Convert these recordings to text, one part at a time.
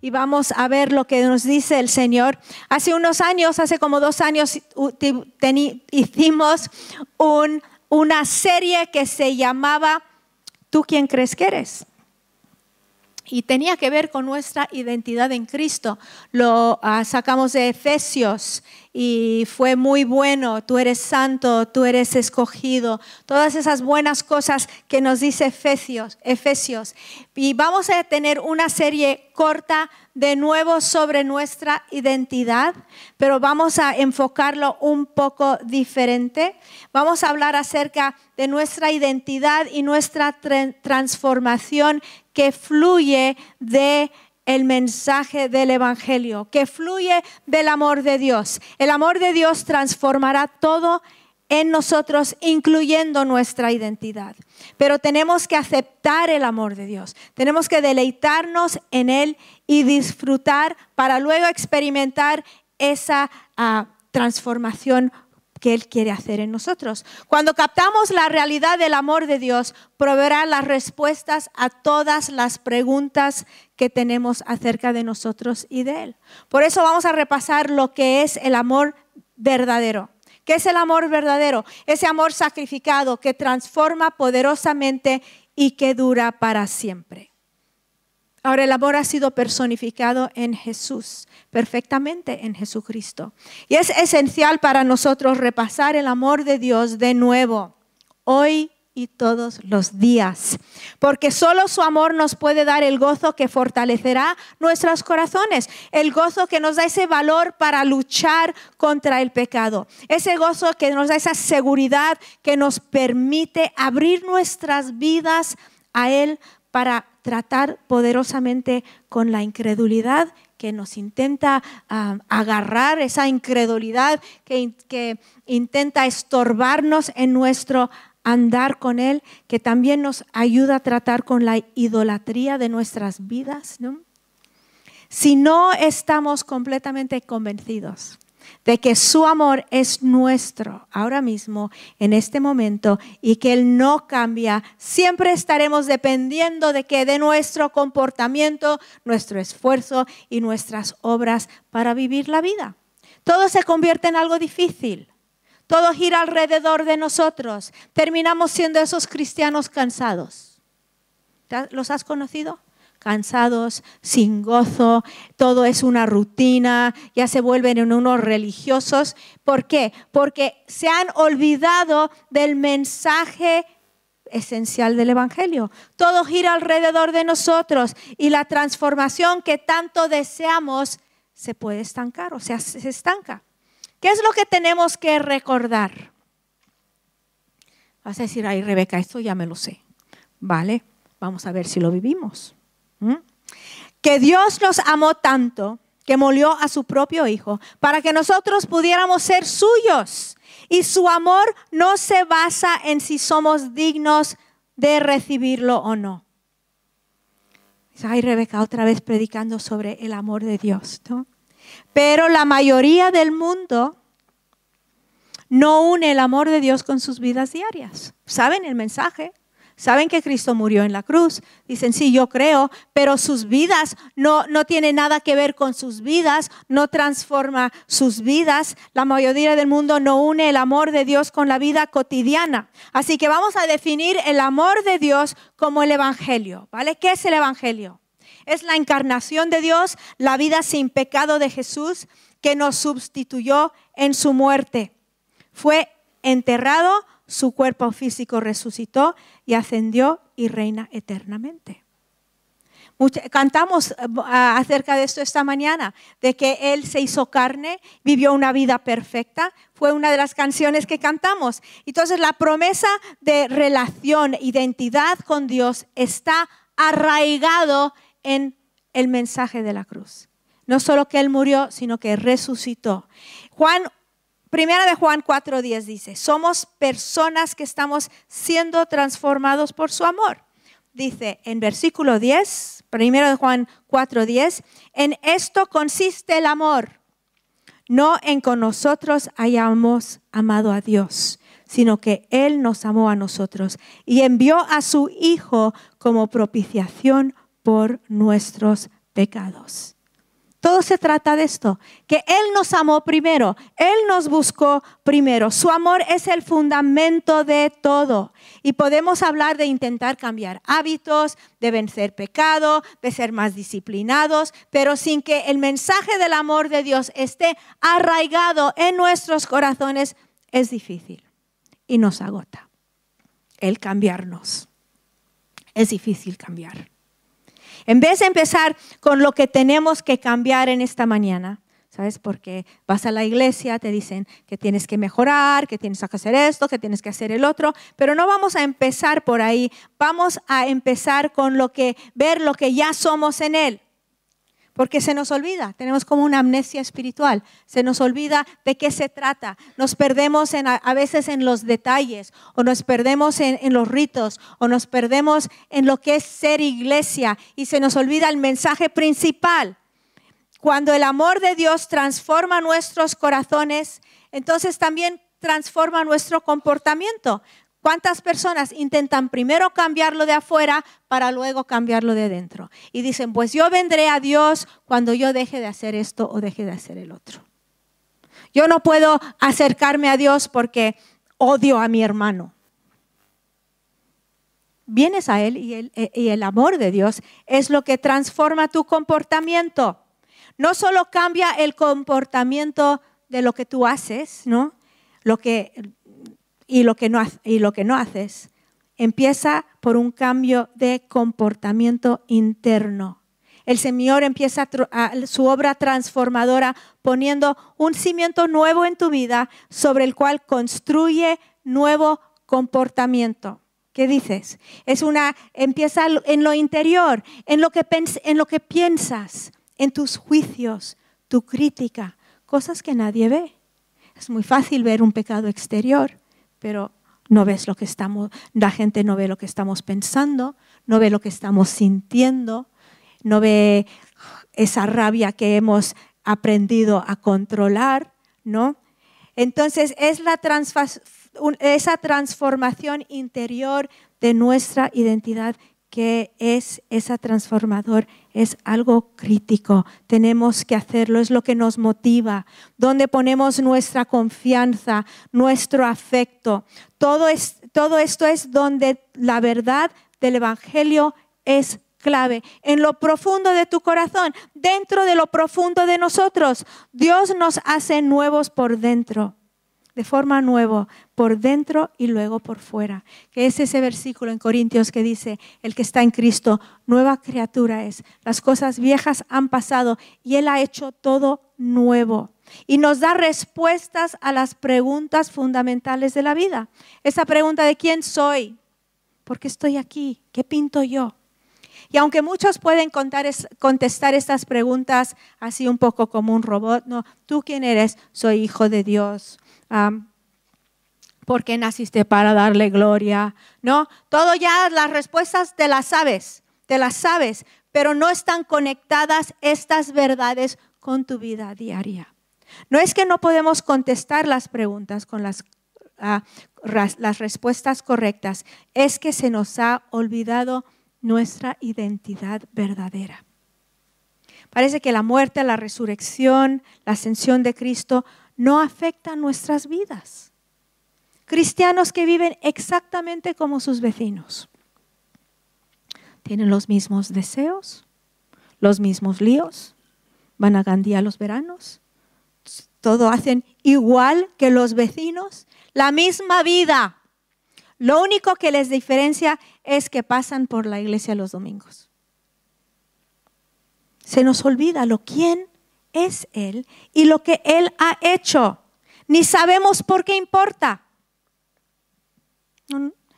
y vamos a ver lo que nos dice el Señor. Hace unos años, hace como dos años, hicimos una serie que se llamaba ¿Tú quién crees que eres? y tenía que ver con nuestra identidad en Cristo. Lo ah, sacamos de Efesios y fue muy bueno. Tú eres santo, tú eres escogido. Todas esas buenas cosas que nos dice Efesios. Efesios. Y vamos a tener una serie corta de nuevo sobre nuestra identidad, pero vamos a enfocarlo un poco diferente. Vamos a hablar acerca de nuestra identidad y nuestra transformación que fluye de el mensaje del Evangelio, que fluye del amor de Dios. El amor de Dios transformará todo en nosotros, incluyendo nuestra identidad. Pero tenemos que aceptar el amor de Dios. Tenemos que deleitarnos en Él y disfrutar para luego experimentar esa uh, transformación que Él quiere hacer en nosotros. Cuando captamos la realidad del amor de Dios, proveerá las respuestas a todas las preguntas que tenemos acerca de nosotros y de Él. Por eso vamos a repasar lo que es el amor verdadero. ¿Qué es el amor verdadero? Ese amor sacrificado que transforma poderosamente y que dura para siempre. Ahora el amor ha sido personificado en Jesús perfectamente en Jesucristo. Y es esencial para nosotros repasar el amor de Dios de nuevo, hoy y todos los días, porque solo su amor nos puede dar el gozo que fortalecerá nuestros corazones, el gozo que nos da ese valor para luchar contra el pecado, ese gozo que nos da esa seguridad que nos permite abrir nuestras vidas a Él para tratar poderosamente con la incredulidad que nos intenta ah, agarrar, esa incredulidad que, que intenta estorbarnos en nuestro andar con Él, que también nos ayuda a tratar con la idolatría de nuestras vidas. ¿no? Si no estamos completamente convencidos de que su amor es nuestro ahora mismo, en este momento, y que Él no cambia, siempre estaremos dependiendo de que de nuestro comportamiento, nuestro esfuerzo y nuestras obras para vivir la vida. Todo se convierte en algo difícil. Todo gira alrededor de nosotros. Terminamos siendo esos cristianos cansados. ¿Los has conocido? cansados, sin gozo, todo es una rutina, ya se vuelven en unos religiosos. ¿Por qué? Porque se han olvidado del mensaje esencial del Evangelio. Todo gira alrededor de nosotros y la transformación que tanto deseamos se puede estancar, o sea, se estanca. ¿Qué es lo que tenemos que recordar? Vas a decir, ay Rebeca, esto ya me lo sé. Vale, vamos a ver si lo vivimos. ¿Mm? Que Dios nos amó tanto que molió a su propio Hijo para que nosotros pudiéramos ser suyos. Y su amor no se basa en si somos dignos de recibirlo o no. Ay, Rebeca, otra vez predicando sobre el amor de Dios. Pero la mayoría del mundo no une el amor de Dios con sus vidas diarias. ¿Saben el mensaje? saben que Cristo murió en la cruz. Dicen, sí, yo creo, pero sus vidas no, no tiene nada que ver con sus vidas, no transforma sus vidas. La mayoría del mundo no une el amor de Dios con la vida cotidiana. Así que vamos a definir el amor de Dios como el Evangelio. ¿Vale? ¿Qué es el Evangelio? Es la encarnación de Dios, la vida sin pecado de Jesús que nos sustituyó en su muerte. Fue enterrado, su cuerpo físico resucitó y ascendió y reina eternamente. cantamos eh, acerca de esto esta mañana, de que Él se hizo carne, vivió una vida perfecta. Fue una de las canciones que cantamos. Entonces la promesa de relación, identidad con Dios está arraigado en el mensaje de la cruz. No solo que Él murió, sino que resucitó. Juan Primera de Juan 4:10 dice, somos personas que estamos siendo transformados por su amor. Dice en versículo 10, primero de Juan 4:10, en esto consiste el amor, no en que nosotros hayamos amado a Dios, sino que Él nos amó a nosotros y envió a su Hijo como propiciación por nuestros pecados. Todo se trata de esto, que Él nos amó primero, Él nos buscó primero. Su amor es el fundamento de todo. Y podemos hablar de intentar cambiar hábitos, de vencer pecado, de ser más disciplinados, pero sin que el mensaje del amor de Dios esté arraigado en nuestros corazones, es difícil y nos agota el cambiarnos. Es difícil cambiar. En vez de empezar con lo que tenemos que cambiar en esta mañana, ¿sabes? Porque vas a la iglesia, te dicen que tienes que mejorar, que tienes que hacer esto, que tienes que hacer el otro, pero no vamos a empezar por ahí, vamos a empezar con lo que ver lo que ya somos en él porque se nos olvida, tenemos como una amnesia espiritual, se nos olvida de qué se trata, nos perdemos a veces en los detalles, o nos perdemos en, los ritos, o nos perdemos en lo que es ser iglesia, y se nos olvida el mensaje principal. Cuando el amor de Dios transforma nuestros corazones, entonces también transforma nuestro comportamiento. ¿Cuántas personas intentan primero cambiarlo de afuera para luego cambiarlo de dentro? Y dicen, pues yo vendré a Dios cuando yo deje de hacer esto o deje de hacer el otro. Yo no puedo acercarme a Dios porque odio a mi hermano. Vienes a Él y el, y el amor de Dios es lo que transforma tu comportamiento. No solo cambia el comportamiento de lo que tú haces, ¿no? Lo que y lo que no, y lo que no haces. Empieza por un cambio de comportamiento interno. El Señor empieza su obra transformadora poniendo un cimiento nuevo en tu vida sobre el cual construye nuevo comportamiento. ¿Qué dices? Es una empieza en lo interior, en lo que en lo que piensas, en tus juicios, tu crítica, cosas que nadie ve. Es muy fácil ver un pecado exterior, pero no ves lo que estamos, la gente no ve lo que estamos pensando, no ve lo que estamos sintiendo, no ve esa rabia que hemos aprendido a controlar, ¿no? Entonces es la esa transformación interior de nuestra identidad que es esa transformador, es algo crítico. Tenemos que hacerlo, es lo que nos motiva, donde ponemos nuestra confianza, nuestro afecto. Todo, es, todo esto es donde la verdad del Evangelio es clave, en lo profundo de tu corazón, dentro de lo profundo de nosotros. Dios nos hace nuevos por dentro de forma nueva, por dentro y luego por fuera. Que es ese versículo en Corintios que dice, el que está en Cristo, nueva criatura es. Las cosas viejas han pasado y Él ha hecho todo nuevo. Y nos da respuestas a las preguntas fundamentales de la vida. Esa pregunta de quién soy, por qué estoy aquí, qué pinto yo. Y aunque muchos pueden contestar estas preguntas así un poco como un robot, no, tú quién eres, soy hijo de Dios, ¿Por qué naciste para darle gloria? No, todo ya las respuestas te las sabes, te las sabes, pero no están conectadas estas verdades con tu vida diaria. No es que no podemos contestar las preguntas con las, ah, las respuestas correctas, es que se nos ha olvidado nuestra identidad verdadera. Parece que la muerte, la resurrección, la ascensión de Cristo no afectan nuestras vidas. Cristianos que viven exactamente como sus vecinos. Tienen los mismos deseos, los mismos líos, van a Gandía los veranos, todo hacen igual que los vecinos, la misma vida. Lo único que les diferencia es que pasan por la iglesia los domingos. Se nos olvida lo quién es Él y lo que Él ha hecho. Ni sabemos por qué importa.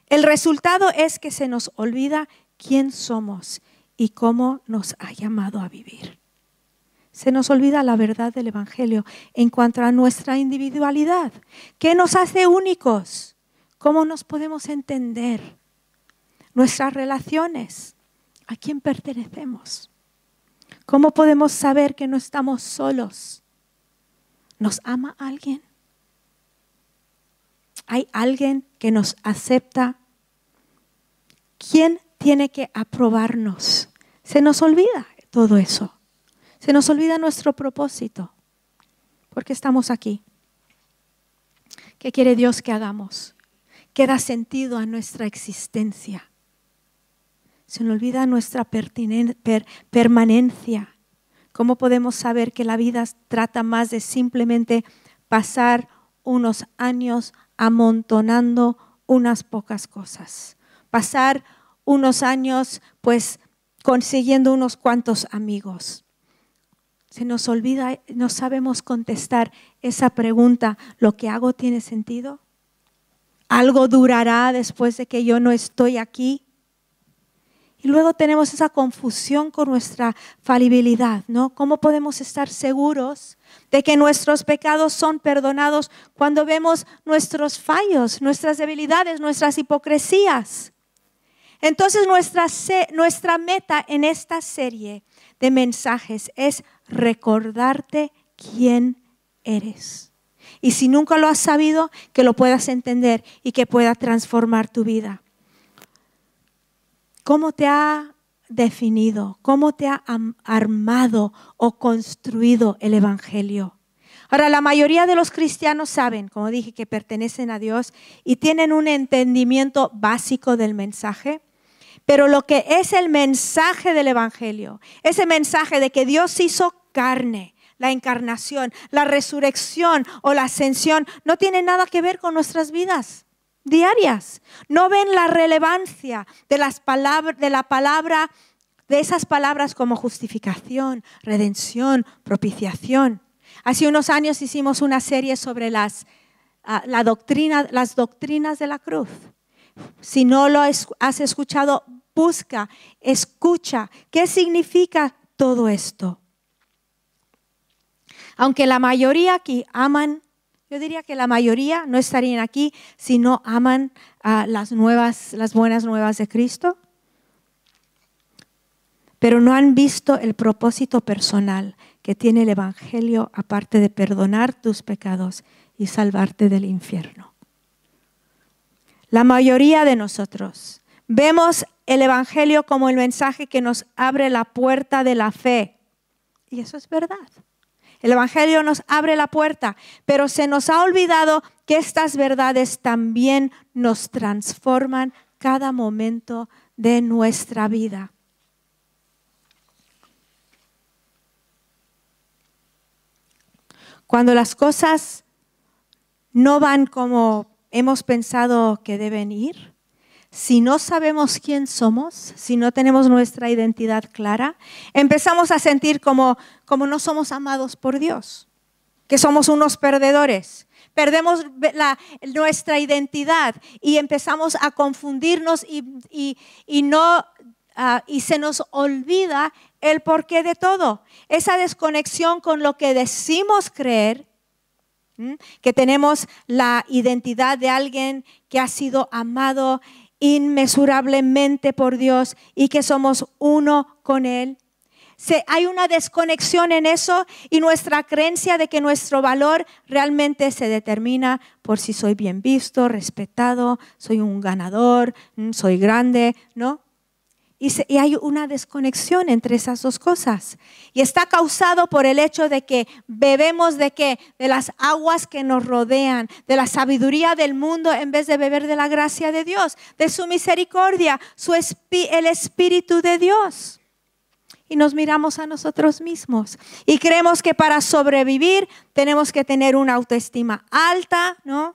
El resultado es que se nos olvida quién somos y cómo nos ha llamado a vivir. Se nos olvida la verdad del Evangelio en cuanto a nuestra individualidad. ¿Qué nos hace únicos? ¿Cómo nos podemos entender? Nuestras relaciones. ¿A quién pertenecemos? ¿Cómo podemos saber que no estamos solos? ¿Nos ama alguien? ¿Hay alguien que nos acepta? ¿Quién tiene que aprobarnos? Se nos olvida todo eso. Se nos olvida nuestro propósito. ¿Por qué estamos aquí? ¿Qué quiere Dios que hagamos? ¿Qué da sentido a nuestra existencia? Se nos olvida nuestra permanencia. ¿Cómo podemos saber que la vida trata más de simplemente pasar unos años amontonando unas pocas cosas? Pasar unos años pues consiguiendo unos cuantos amigos. Se nos olvida, no sabemos contestar esa pregunta, ¿lo que hago tiene sentido? ¿Algo durará después de que yo no estoy aquí? Y luego tenemos esa confusión con nuestra falibilidad, ¿no? ¿Cómo podemos estar seguros de que nuestros pecados son perdonados cuando vemos nuestros fallos, nuestras debilidades, nuestras hipocresías? Entonces nuestra, nuestra meta en esta serie de mensajes es recordarte quién eres. Y si nunca lo has sabido, que lo puedas entender y que pueda transformar tu vida. ¿Cómo te ha definido? ¿Cómo te ha armado o construido el Evangelio? Ahora, la mayoría de los cristianos saben, como dije, que pertenecen a Dios y tienen un entendimiento básico del mensaje, pero lo que es el mensaje del Evangelio, ese mensaje de que Dios hizo carne, la encarnación, la resurrección o la ascensión, no tiene nada que ver con nuestras vidas diarias. No ven la relevancia de, las palabras, de la palabra, de esas palabras como justificación, redención, propiciación. Hace unos años hicimos una serie sobre las, ah, la doctrina, las doctrinas de la cruz. Si no lo has escuchado, busca, escucha. ¿Qué significa todo esto? Aunque la mayoría aquí aman yo diría que la mayoría no estarían aquí si no aman las nuevas, las buenas nuevas de Cristo, pero no han visto el propósito personal que tiene el Evangelio aparte de perdonar tus pecados y salvarte del infierno. La mayoría de nosotros vemos el Evangelio como el mensaje que nos abre la puerta de la fe. Y eso es verdad. El Evangelio nos abre la puerta, pero se nos ha olvidado que estas verdades también nos transforman cada momento de nuestra vida. Cuando las cosas no van como hemos pensado que deben ir, si no sabemos quién somos, si no tenemos nuestra identidad clara, empezamos a sentir como, como no somos amados por Dios, que somos unos perdedores. Perdemos nuestra identidad y empezamos a confundirnos y, no, ah, y se nos olvida el porqué de todo. Esa desconexión con lo que decimos creer que tenemos la identidad de alguien que ha sido amado inmesurablemente por Dios y que somos uno con Él. Hay una desconexión en eso y nuestra creencia de que nuestro valor realmente se determina por si soy bien visto, respetado, soy un ganador, mm, soy grande, ¿no? Y, hay una desconexión entre esas dos cosas. Y está causado por el hecho de que bebemos de qué? De las aguas que nos rodean, de la sabiduría del mundo en vez de beber de la gracia de Dios, de su misericordia, su el Espíritu de Dios. Y nos miramos a nosotros mismos. Y creemos que para sobrevivir tenemos que tener una autoestima alta, ¿no?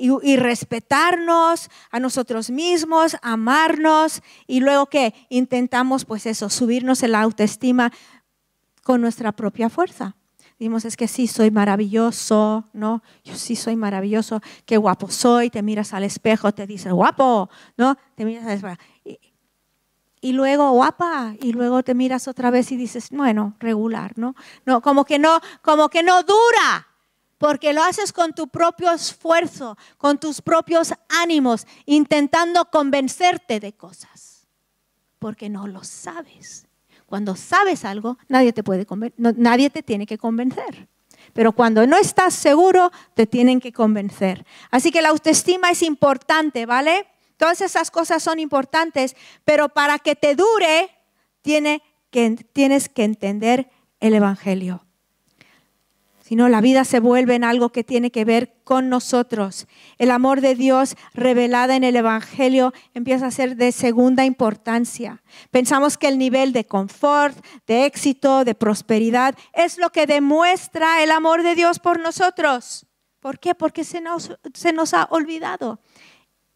Y, respetarnos a nosotros mismos, amarnos y luego que intentamos pues eso, subirnos en la autoestima con nuestra propia fuerza. Dimos, es que sí, soy maravilloso, ¿no? Yo sí soy maravilloso, qué guapo soy, te miras al espejo, te dices, guapo, ¿no? Te miras al espejo. Y, y luego guapa y luego te miras otra vez y dices bueno regular no no como que no como que no dura porque lo haces con tu propio esfuerzo, con tus propios ánimos, intentando convencerte de cosas, porque no lo sabes. Cuando sabes algo, nadie te, puede nadie te tiene que convencer. Pero cuando no estás seguro, te tienen que convencer. Así que la autoestima es importante, ¿vale? Todas esas cosas son importantes, pero para que te dure, tienes que entender el Evangelio sino la vida se vuelve en algo que tiene que ver con nosotros. El amor de Dios revelada en el Evangelio empieza a ser de segunda importancia. Pensamos que el nivel de confort, de éxito, de prosperidad es lo que demuestra el amor de Dios por nosotros. ¿Por qué? Porque se nos, se nos ha olvidado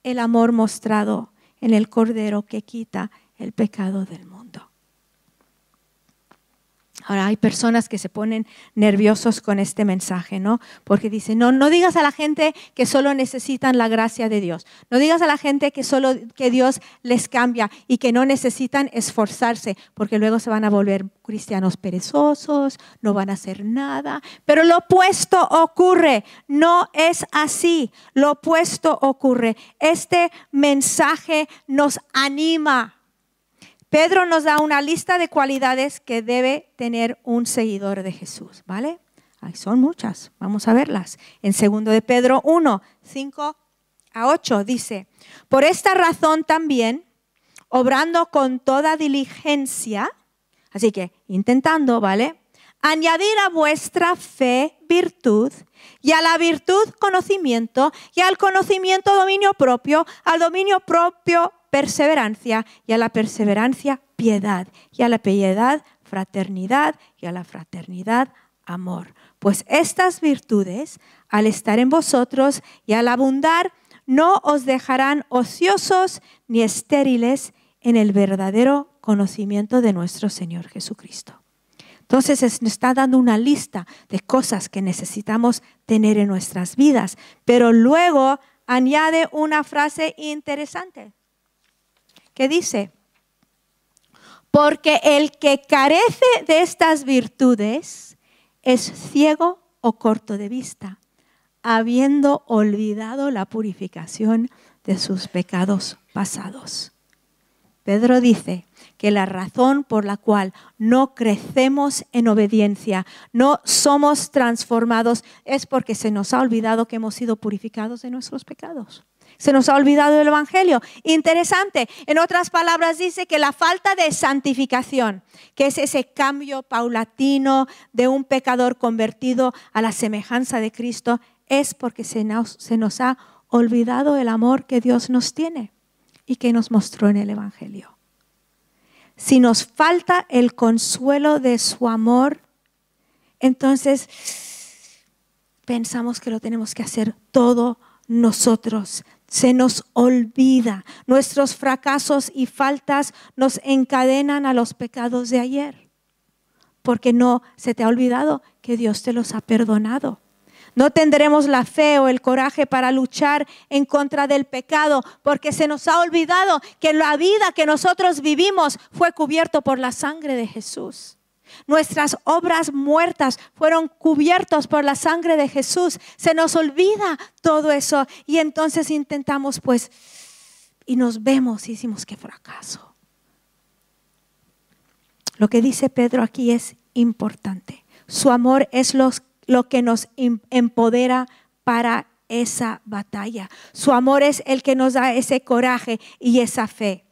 el amor mostrado en el Cordero que quita el pecado del mundo. Ahora hay personas que se ponen nerviosos con este mensaje, ¿no? Porque dicen, no, no digas a la gente que solo necesitan la gracia de Dios. No digas a la gente que solo que Dios les cambia y que no necesitan esforzarse, porque luego se van a volver cristianos perezosos, no van a hacer nada. Pero lo opuesto ocurre, no es así. Lo opuesto ocurre. Este mensaje nos anima Pedro nos da una lista de cualidades que debe tener un seguidor de Jesús, ¿vale? Ahí son muchas, vamos a verlas. En segundo de Pedro 1, 5 a 8 dice, por esta razón también, obrando con toda diligencia, así que intentando, ¿vale? Añadir a vuestra fe virtud y a la virtud conocimiento y al conocimiento dominio propio, al dominio propio perseverancia y a la perseverancia piedad y a la piedad fraternidad y a la fraternidad amor. Pues estas virtudes, al estar en vosotros y al abundar, no os dejarán ociosos ni estériles en el verdadero conocimiento de nuestro Señor Jesucristo. Entonces nos está dando una lista de cosas que necesitamos tener en nuestras vidas, pero luego añade una frase interesante que dice, porque el que carece de estas virtudes es ciego o corto de vista, habiendo olvidado la purificación de sus pecados pasados. Pedro dice que la razón por la cual no crecemos en obediencia, no somos transformados, es porque se nos ha olvidado que hemos sido purificados de nuestros pecados. Se nos ha olvidado el Evangelio. Interesante. En otras palabras dice que la falta de santificación, que es ese cambio paulatino de un pecador convertido a la semejanza de Cristo, es porque se nos, ha olvidado el amor que Dios nos tiene y que nos mostró en el Evangelio. Si nos falta el consuelo de su amor, entonces pensamos que lo tenemos que hacer todo nosotros se nos olvida. Nuestros fracasos y faltas nos encadenan a los pecados de ayer, porque no se te ha olvidado que Dios te los ha perdonado. No tendremos la fe o el coraje para luchar en contra del pecado, porque se nos ha olvidado que la vida que nosotros vivimos fue cubierto por la sangre de Jesús. Nuestras obras muertas fueron cubiertas por la sangre de Jesús. Se nos olvida todo eso y entonces intentamos pues y nos vemos y decimos que fracaso. Lo que dice Pedro aquí es importante. Su amor es lo que nos em, empodera para esa batalla. Su amor es el que nos da ese coraje y esa fe.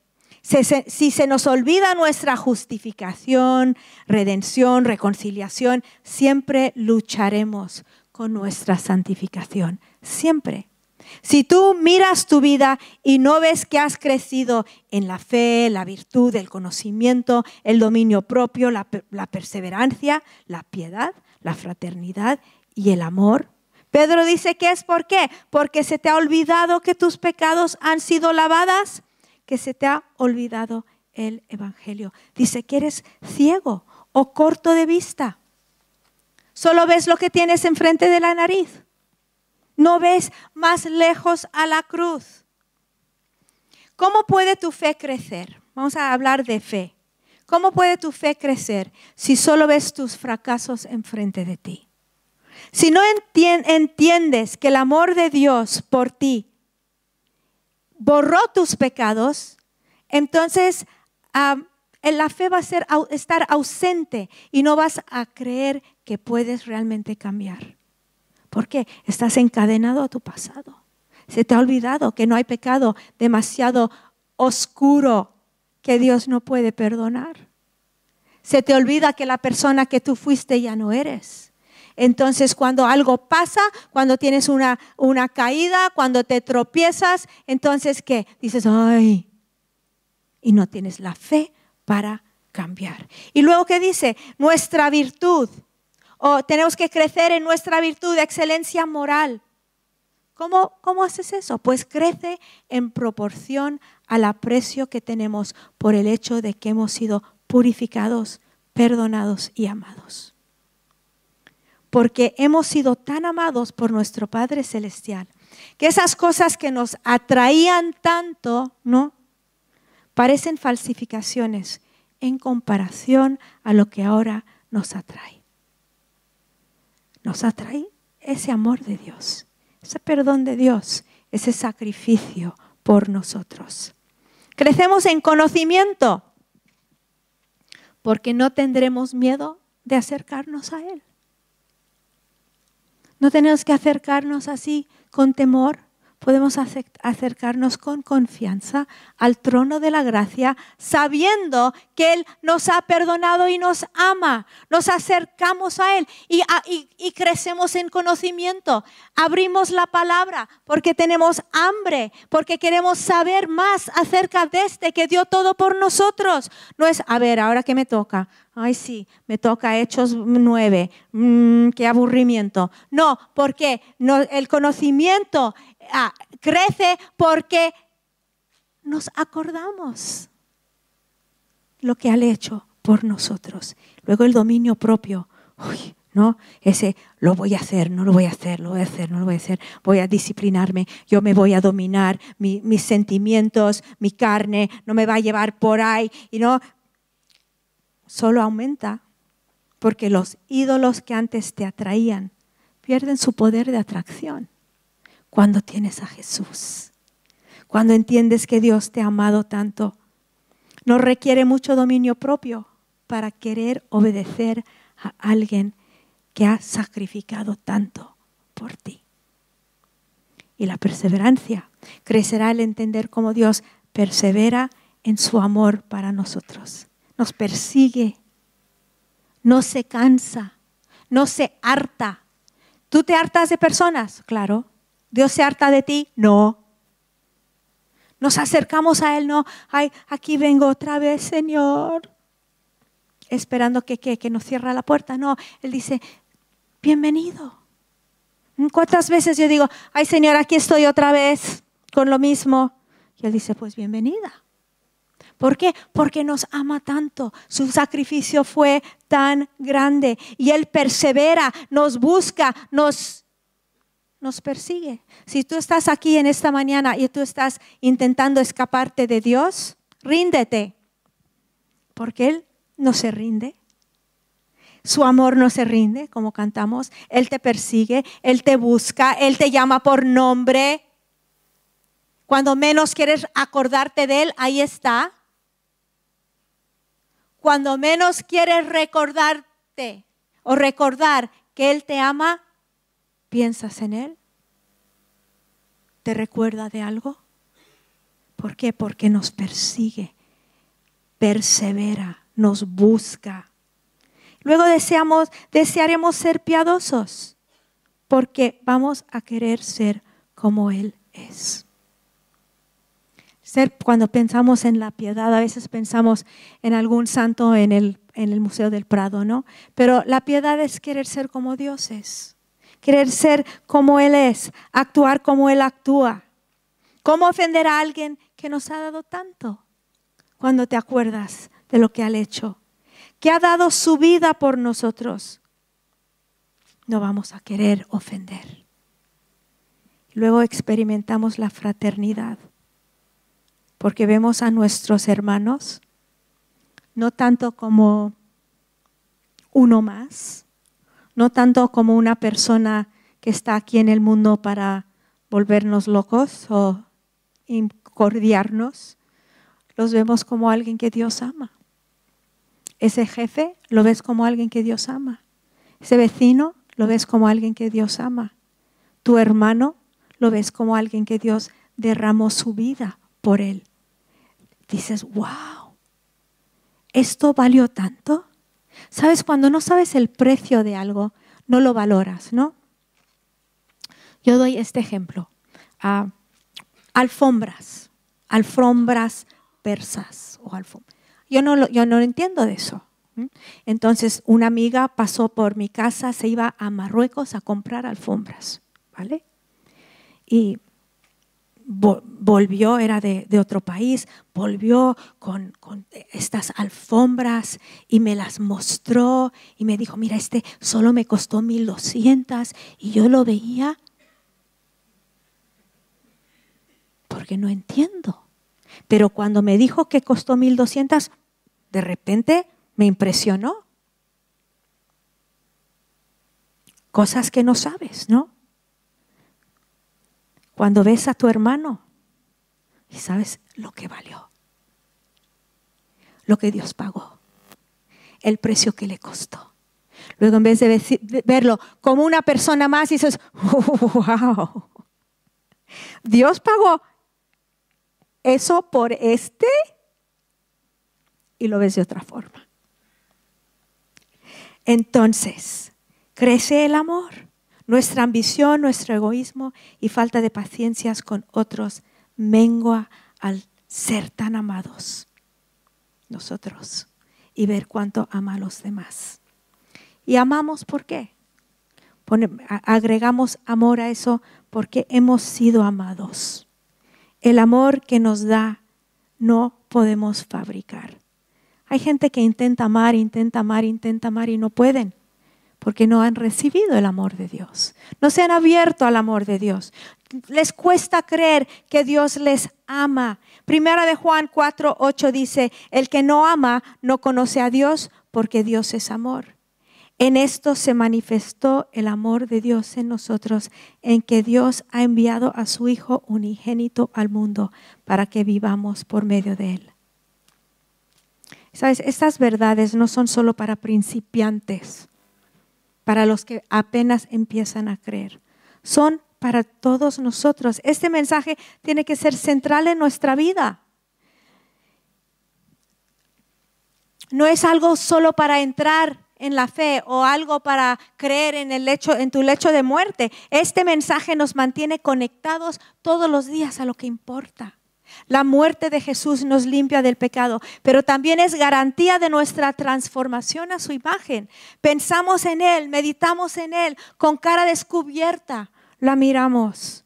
Si se nos olvida nuestra justificación, redención, reconciliación, siempre lucharemos con nuestra santificación. Siempre. Si tú miras tu vida y no ves que has crecido en la fe, la virtud, el conocimiento, el dominio propio, la, la, perseverancia, la piedad, la fraternidad y el amor, Pedro dice que es por qué, porque se te ha olvidado que tus pecados han sido lavadas que se te ha olvidado el Evangelio. Dice que eres ciego o corto de vista. Solo ves lo que tienes enfrente de la nariz. No ves más lejos a la cruz. ¿Cómo puede tu fe crecer? Vamos a hablar de fe. ¿Cómo puede tu fe crecer si solo ves tus fracasos enfrente de ti? Si no entiendes que el amor de Dios por ti borró tus pecados, entonces la fe va a ser, estar ausente y no vas a creer que puedes realmente cambiar. ¿Por qué? Estás encadenado a tu pasado. Se te ha olvidado que no hay pecado demasiado oscuro que Dios no puede perdonar. se te olvida que la persona que tú fuiste ya no eres. Entonces, cuando algo pasa, cuando tienes una, una caída, cuando te tropiezas, entonces, ¿qué? Dices, ay, y no tienes la fe para cambiar. Y luego, ¿qué dice? Nuestra virtud. O tenemos que crecer en nuestra virtud excelencia moral. ¿Cómo, ¿Cómo haces eso? Pues crece en proporción al aprecio que tenemos por el hecho de que hemos sido purificados, perdonados y amados. Porque hemos sido tan amados por nuestro Padre Celestial que esas cosas que nos atraían tanto, ¿no? Parecen falsificaciones en comparación a lo que ahora nos atrae. Nos atrae ese amor de Dios, ese perdón de Dios, ese sacrificio por nosotros. Crecemos en conocimiento porque no tendremos miedo de acercarnos a Él. No tenemos que acercarnos así con temor, podemos acercarnos con confianza al trono de la gracia, sabiendo que Él nos ha perdonado y nos ama. Nos acercamos a Él y, crecemos en conocimiento. Abrimos la palabra porque tenemos hambre, porque queremos saber más acerca de este que dio todo por nosotros. No es, a ver, ahora que me toca. Ay, sí, me toca Hechos 9. Mm, qué aburrimiento. No, porque el conocimiento ah, crece porque nos acordamos lo que ha hecho por nosotros. Luego el dominio propio. ¿no? Ese lo voy a hacer, no lo voy a hacer, lo voy a hacer, no lo voy a hacer, voy a disciplinarme, yo me voy a dominar, mis sentimientos, mi carne, no me va a llevar por ahí, y no, solo aumenta, porque los ídolos que antes te atraían pierden su poder de atracción cuando tienes a Jesús, cuando entiendes que Dios te ha amado tanto. No requiere mucho dominio propio para querer obedecer a alguien que ha sacrificado tanto por ti. Y la perseverancia crecerá al entender cómo Dios persevera en su amor para nosotros nos persigue, no se cansa, no se harta. ¿Tú te hartas de personas? Claro. ¿Dios se harta de ti? No. Nos acercamos a Él, no. Ay, aquí vengo otra vez, Señor. Esperando que, que, que nos cierre la puerta. No, Él dice, bienvenido. ¿Cuántas veces yo digo, ay Señor, aquí estoy otra vez con lo mismo? Y Él dice, pues bienvenida. ¿Por qué? Porque nos ama tanto. Su sacrificio fue tan grande y Él persevera, nos busca, nos, nos persigue. Si tú estás aquí en esta mañana y tú estás intentando escaparte de Dios, ríndete. Porque Él no se rinde. Su amor no se rinde, como cantamos. Él te persigue, Él te busca, Él te llama por nombre. Cuando menos quieres acordarte de Él, ahí está. Cuando menos quieres recordarte o recordar que Él te ama, piensas en Él. ¿Te recuerda de algo? ¿Por qué? Porque nos persigue, persevera, nos busca. Luego deseamos, desearemos ser piadosos, porque vamos a querer ser como Él es cuando pensamos en la piedad, a veces pensamos en algún santo en el, en el Museo del Prado, ¿no? Pero la piedad es querer ser como Dios es, querer ser como Él es, actuar como Él actúa. ¿Cómo ofender a alguien que nos ha dado tanto? Cuando te acuerdas de lo que ha hecho, que ha dado su vida por nosotros, no vamos a querer ofender. Luego experimentamos la fraternidad porque vemos a nuestros hermanos no tanto como uno más, no tanto como una persona que está aquí en el mundo para volvernos locos o incordiarnos, los vemos como alguien que Dios ama. Ese jefe lo ves como alguien que Dios ama. Ese vecino lo ves como alguien que Dios ama. Tu hermano lo ves como alguien que Dios derramó su vida por él dices, wow, ¿esto valió tanto? Sabes, cuando no sabes el precio de algo, no lo valoras, ¿no? Yo doy este ejemplo. Ah, alfombras, alfombras persas o alfombras. Yo no, yo no entiendo de eso. Entonces, una amiga pasó por mi casa, se iba a Marruecos a comprar alfombras, ¿vale? Y volvió, era de, otro país, volvió con, estas alfombras y me las mostró y me dijo, mira, este solo me costó 1200 y yo lo veía porque no entiendo. Pero cuando me dijo que costó 1200, de repente me impresionó. Cosas que no sabes, ¿no? Cuando ves a tu hermano y sabes lo que valió, lo que Dios pagó, el precio que le costó. Luego en vez de verlo como una persona más, dices, wow, Dios pagó eso por este y lo ves de otra forma. Entonces, crece el amor. Nuestra ambición, nuestro egoísmo y falta de paciencia con otros mengua al ser tan amados nosotros y ver cuánto ama a los demás. Y amamos por qué? agregamos amor a eso porque hemos sido amados. El amor que nos da no podemos fabricar. Hay gente que intenta amar, intenta amar, intenta amar y no pueden porque no han recibido el amor de Dios. No se han abierto al amor de Dios. Les cuesta creer que Dios les ama. Primera de Juan 4, 8 dice, el que no ama no conoce a Dios porque Dios es amor. En esto se manifestó el amor de Dios en nosotros, en que Dios ha enviado a su Hijo unigénito al mundo para que vivamos por medio de Él. Sabes, estas verdades no son solo para principiantes para los que apenas empiezan a creer. Son para todos nosotros. Este mensaje tiene que ser central en nuestra vida. No es algo solo para entrar en la fe o algo para creer en el lecho en tu lecho de muerte. Este mensaje nos mantiene conectados todos los días a lo que importa. La muerte de Jesús nos limpia del pecado, pero también es garantía de nuestra transformación a su imagen. Pensamos en Él, meditamos en Él, con cara descubierta, la miramos.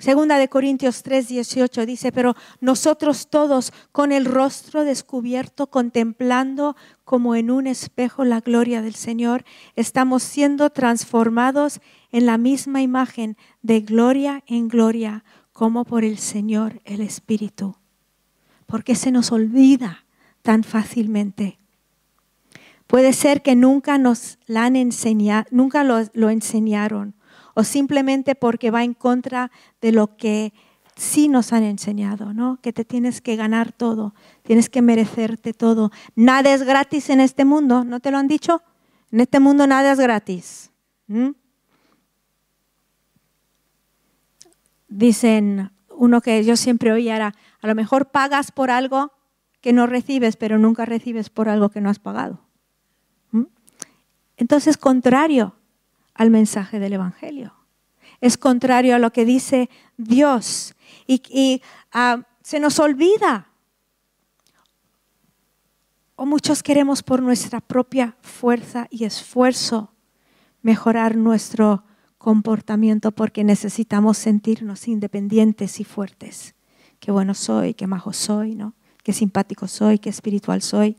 Segunda de Corintios 3, 18 dice, pero nosotros todos con el rostro descubierto, contemplando como en un espejo la gloria del Señor, estamos siendo transformados en la misma imagen de gloria en gloria como por el Señor el Espíritu. Porque se nos olvida tan fácilmente. Puede ser que nunca nos la han enseñado, nunca lo, enseñaron, o simplemente porque va en contra de lo que sí nos han enseñado, ¿no? Que te tienes que ganar todo, tienes que merecerte todo. Nada es gratis en este mundo, ¿no te lo han dicho? En este mundo nada es gratis dicen, uno que yo siempre oía era, a lo mejor pagas por algo que no recibes, pero nunca recibes por algo que no has pagado. ¿Mm? Entonces, contrario al mensaje del Evangelio. Es contrario a lo que dice Dios. Y, ah, se nos olvida. O muchos queremos por nuestra propia fuerza y esfuerzo mejorar nuestro comportamiento porque necesitamos sentirnos independientes y fuertes. Qué bueno soy, qué majo soy, ¿no? Qué simpático soy, qué espiritual soy.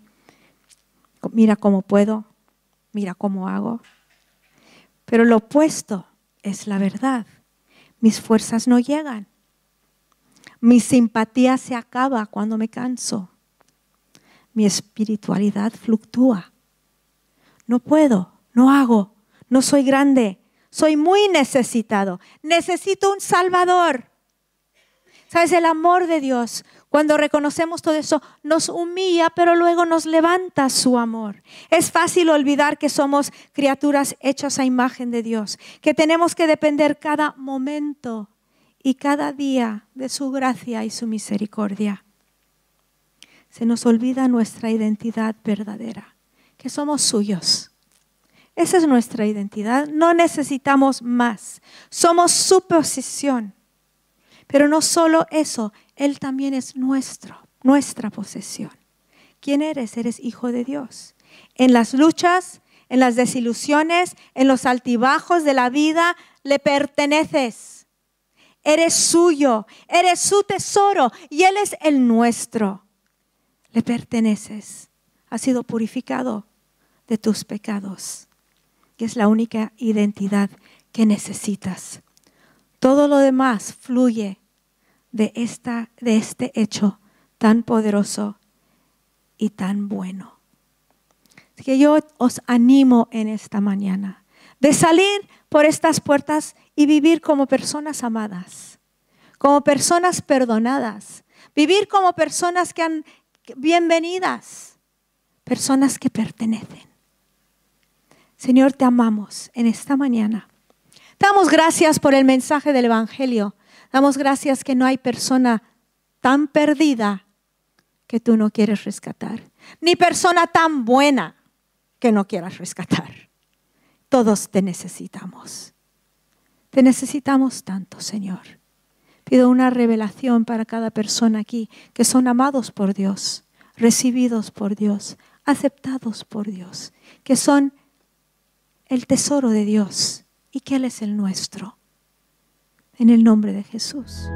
Mira cómo puedo, mira cómo hago. Pero lo opuesto es la verdad. Mis fuerzas no llegan. Mi simpatía se acaba cuando me canso. Mi espiritualidad fluctúa. No puedo, no hago, no soy grande, soy muy necesitado. Necesito un Salvador. ¿Sabes? El amor de Dios, cuando reconocemos todo eso, nos humilla, pero luego nos levanta su amor. Es fácil olvidar que somos criaturas hechas a imagen de Dios, que tenemos que depender cada momento y cada día de su gracia y su misericordia. Se nos olvida nuestra identidad verdadera que somos suyos. Esa es nuestra identidad. No necesitamos más. Somos su posesión. Pero no solo eso, Él también es nuestro, nuestra posesión. ¿Quién eres? Eres hijo de Dios. En las luchas, en las desilusiones, en los altibajos de la vida, le perteneces. Eres suyo, eres su tesoro y Él es el nuestro. Le perteneces. Ha sido purificado de tus pecados. Y es la única identidad que necesitas. Todo lo demás fluye de, esta, de este hecho tan poderoso y tan bueno. Así que yo os animo en esta mañana de salir por estas puertas y vivir como personas amadas, como personas perdonadas, vivir como personas que han bienvenidas, personas que pertenecen. Señor, te amamos en esta mañana. Damos gracias por el mensaje del Evangelio. Damos gracias que no hay persona tan perdida que tú no quieres rescatar, ni persona tan buena que no quieras rescatar. Todos te necesitamos. Te necesitamos tanto, Señor. Pido una revelación para cada persona aquí, que son amados por Dios, recibidos por Dios, aceptados por Dios, que son el tesoro de Dios y que Él es el nuestro. En el nombre de Jesús.